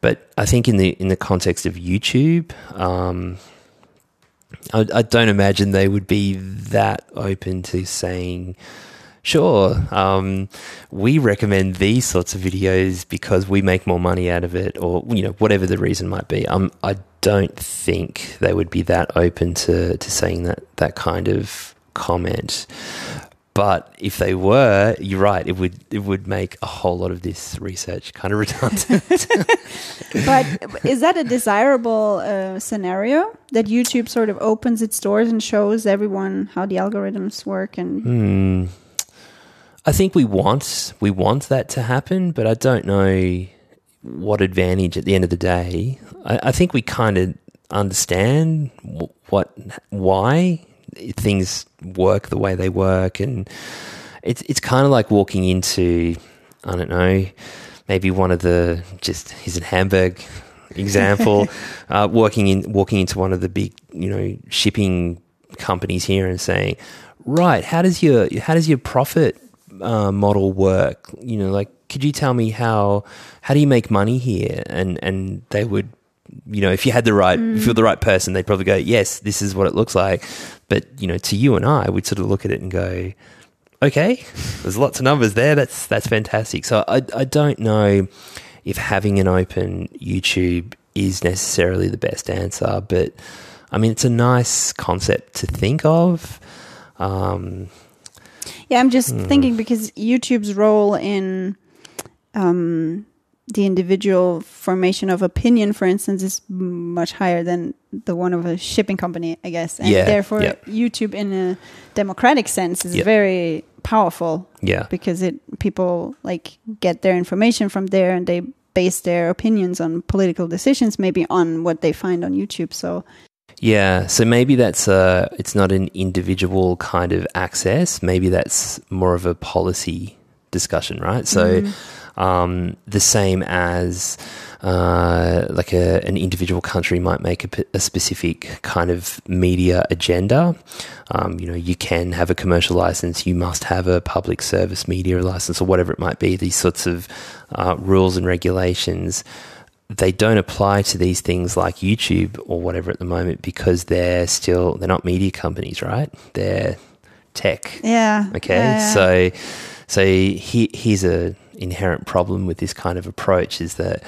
But I think in the in the context of YouTube, um, I, I don't imagine they would be that open to saying, sure, um, we recommend these sorts of videos because we make more money out of it, or you know, whatever the reason might be. Um, I don't think they would be that open to to saying that that kind of comment. But if they were, you're right. It would it would make a whole lot of this research kind of redundant. But is that a desirable uh, scenario that YouTube sort of opens its doors and shows everyone how the algorithms work? And Hmm. I think we want we want that to happen, but I don't know what advantage at the end of the day. I, I think we kind of understand wh- what why things work the way they work, and it's it's kind of like walking into I don't know maybe one of the just here's a Hamburg example, uh, working in walking into one of the big, you know, shipping companies here and saying, right, how does your how does your profit uh, model work? You know, like, could you tell me how how do you make money here? And and they would, you know, if you had the right, if you're the right person, they'd probably go, yes, this is what it looks like. But you know, to you and I, we'd sort of look at it and go, okay, there's lots of numbers there. That's that's fantastic. So I I don't know if having an open YouTube is necessarily the best answer, but I mean it's a nice concept to think of. Um, Yeah, I'm just thinking because YouTube's role in um, the individual formation of opinion, for instance, is much higher than the one of a shipping company, I guess. And Yeah, therefore, yeah. YouTube, in a democratic sense, is Yeah. very powerful yeah, because it people like get their information from there and they base their opinions on political decisions, maybe on what they find on YouTube. So yeah. So maybe that's uh it's not an individual kind of access. Maybe that's more of a policy discussion, right? So um, the same as uh, like a, an individual country might make a, a specific kind of media agenda. Um, you know, you can have a commercial license, you must have a public service media license, or whatever it might be. These sorts of uh, rules and regulations they don't apply to these things like YouTube or whatever at the moment because they're still they're not media companies, right? They're tech. yeah, Okay, yeah, so so he, here's a inherent problem with this kind of approach is that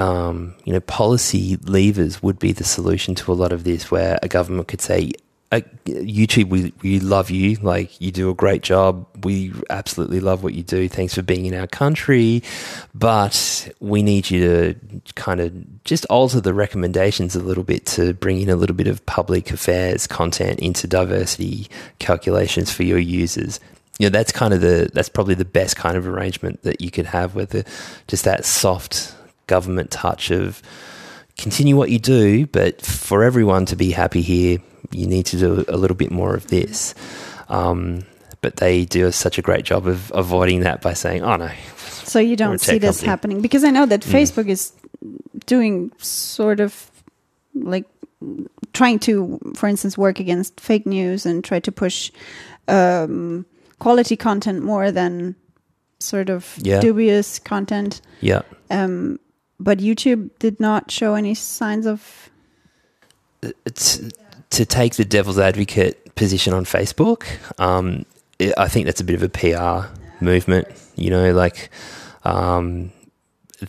um, you know policy levers would be the solution to a lot of this, where a government could say. Uh, YouTube, we, we love you. Like, you do a great job. We absolutely love what you do. Thanks for being in our country. But we need you to kind of just alter the recommendations a little bit to bring in a little bit of public affairs content into diversity calculations for your users you know that's kind of the that's probably the best kind of arrangement that you could have with just that soft government touch of continue what you do but for everyone to be happy here you need to do a little bit more of this um, but they do such a great job of avoiding that by saying oh no So you don't see this company. happening because I know that Mm. Facebook is doing sort of like trying to, for instance, work against fake news and try to push um, quality content more than sort of Yeah. dubious content. yeah Um, but YouTube did not show any signs of. to, to take the devil's advocate position on Facebook, um, it, I think that's a bit of a PR movement. You know, like um,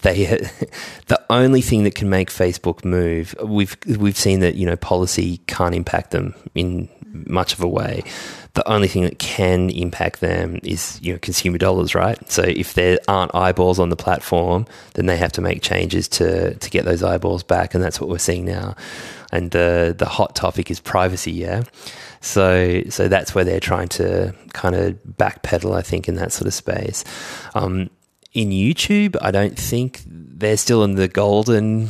they the only thing that can make Facebook move. We've we've seen that you know policy can't impact them in much of a way. The only thing that can impact them is you know consumer dollars, right? So if there aren't eyeballs on the platform, then they have to make changes to to get those eyeballs back, and that's what we're seeing now. And the the hot topic is privacy, yeah. So so that's where they're trying to kind of backpedal, I think, in that sort of space. Um, in YouTube, I don't think they're still in the golden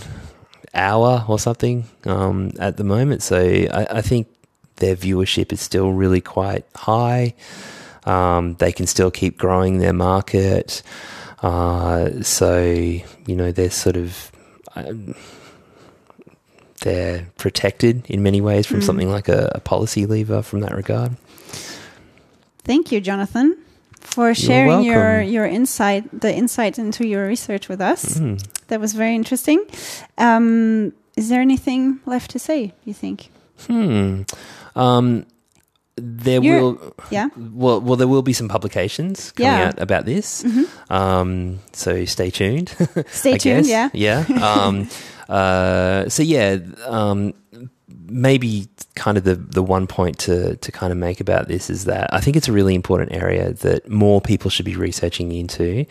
hour or something um, at the moment. So I, I think their viewership is still really quite high. Um, they can still keep growing their market. Uh, so you know they're sort of um, they're protected in many ways from something like a, a policy lever from that regard. Thank you, Jonathon, for sharing your your insight, the insight into your research with us. Mm. That was very interesting. Um, is there anything left to say? You think? Hmm. Um, there You're- will Yeah. well well there will be some publications coming Yeah. out about this. Mhm. Um, so stay tuned. Stay tuned. Yeah. Yeah. Um, uh, so yeah, um, maybe kind of the the one point to to kind of make about this is that I think it's a really important area that more people should be researching into,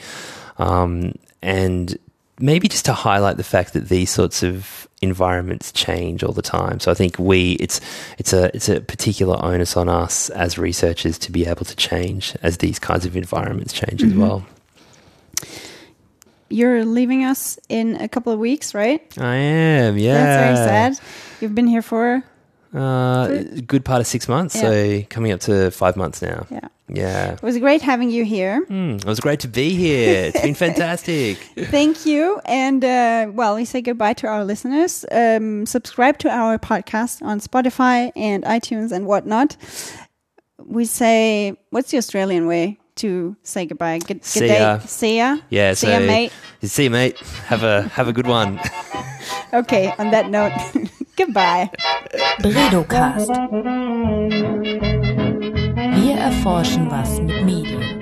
um, and maybe just to highlight the fact that these sorts of environments change all the time. So I think we it's it's a it's a particular onus on us as researchers to be able to change as these kinds of environments change as Mhm. well. You're leaving us in a couple of weeks, right? I am, yeah. That's very sad. You've been here for Uh, good part of six months, Yeah. so coming up to five months now. Yeah. Yeah. It was great having you here. Mm, it was great to be here. It's been fantastic. Thank you. And uh, well, we say goodbye to our listeners. Um, subscribe to our podcast on Spotify and iTunes and whatnot. We say, what's the Australian way to say goodbye? Good, good See day. ya. See ya. Yeah. See so, ya, mate. See you, mate. Have a have a good one. Okay, on that note, goodbye. BredowCast. Wir erforschen was mit Medien.